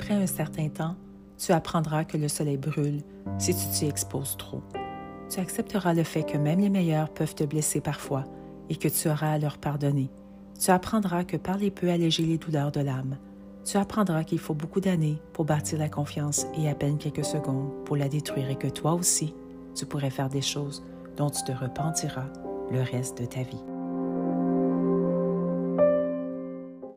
Après un certain temps, tu apprendras que le soleil brûle si tu t'y exposes trop. Tu accepteras le fait que même les meilleurs peuvent te blesser parfois et que tu auras à leur pardonner. Tu apprendras que parler peut alléger les douleurs de l'âme. Tu apprendras qu'il faut beaucoup d'années pour bâtir la confiance et à peine quelques secondes pour la détruire et que toi aussi, tu pourrais faire des choses dont tu te repentiras le reste de ta vie.